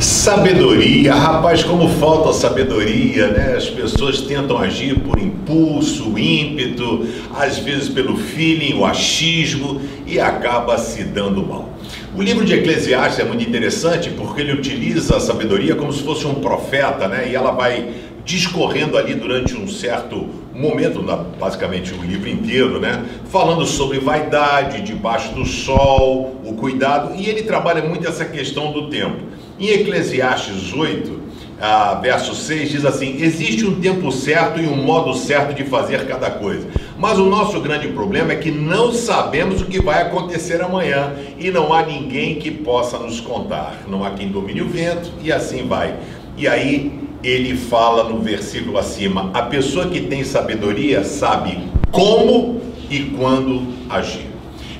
Sabedoria, rapaz, como falta sabedoria, né? As pessoas tentam agir por impulso, ímpeto, às vezes pelo feeling, o achismo e acaba se dando mal. O livro de Eclesiastes é muito interessante porque ele utiliza a sabedoria como se fosse um profeta, né? E ela vai discorrendo ali durante um certo momento, basicamente o livro inteiro, né? Falando sobre vaidade, debaixo do sol, o cuidado, e ele trabalha muito essa questão do tempo. Em Eclesiastes 8, ah, verso 6, diz assim: Existe um tempo certo e um modo certo de fazer cada coisa. Mas o nosso grande problema é que não sabemos o que vai acontecer amanhã e não há ninguém que possa nos contar. Não há quem domine o vento e assim vai. E aí ele fala no versículo acima: a pessoa que tem sabedoria sabe como e quando agir.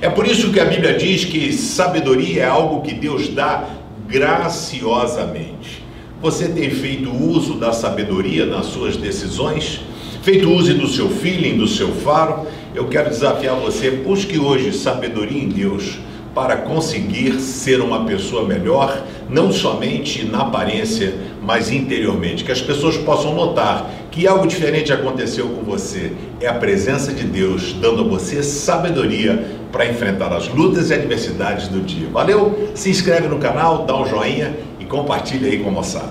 É por isso que a Bíblia diz que sabedoria é algo que Deus dá graciosamente. Você tem feito uso da sabedoria nas suas decisões? Feito uso do seu feeling, do seu faro? Eu quero desafiar você, busque hoje sabedoria em Deus para conseguir ser uma pessoa melhor, não somente na aparência, mas interiormente. Que as pessoas possam notar que algo diferente aconteceu com você. É a presença de Deus dando a você sabedoria para enfrentar as lutas e adversidades do dia. Valeu? Se inscreve no canal, dá um joinha e compartilha aí com a moçada.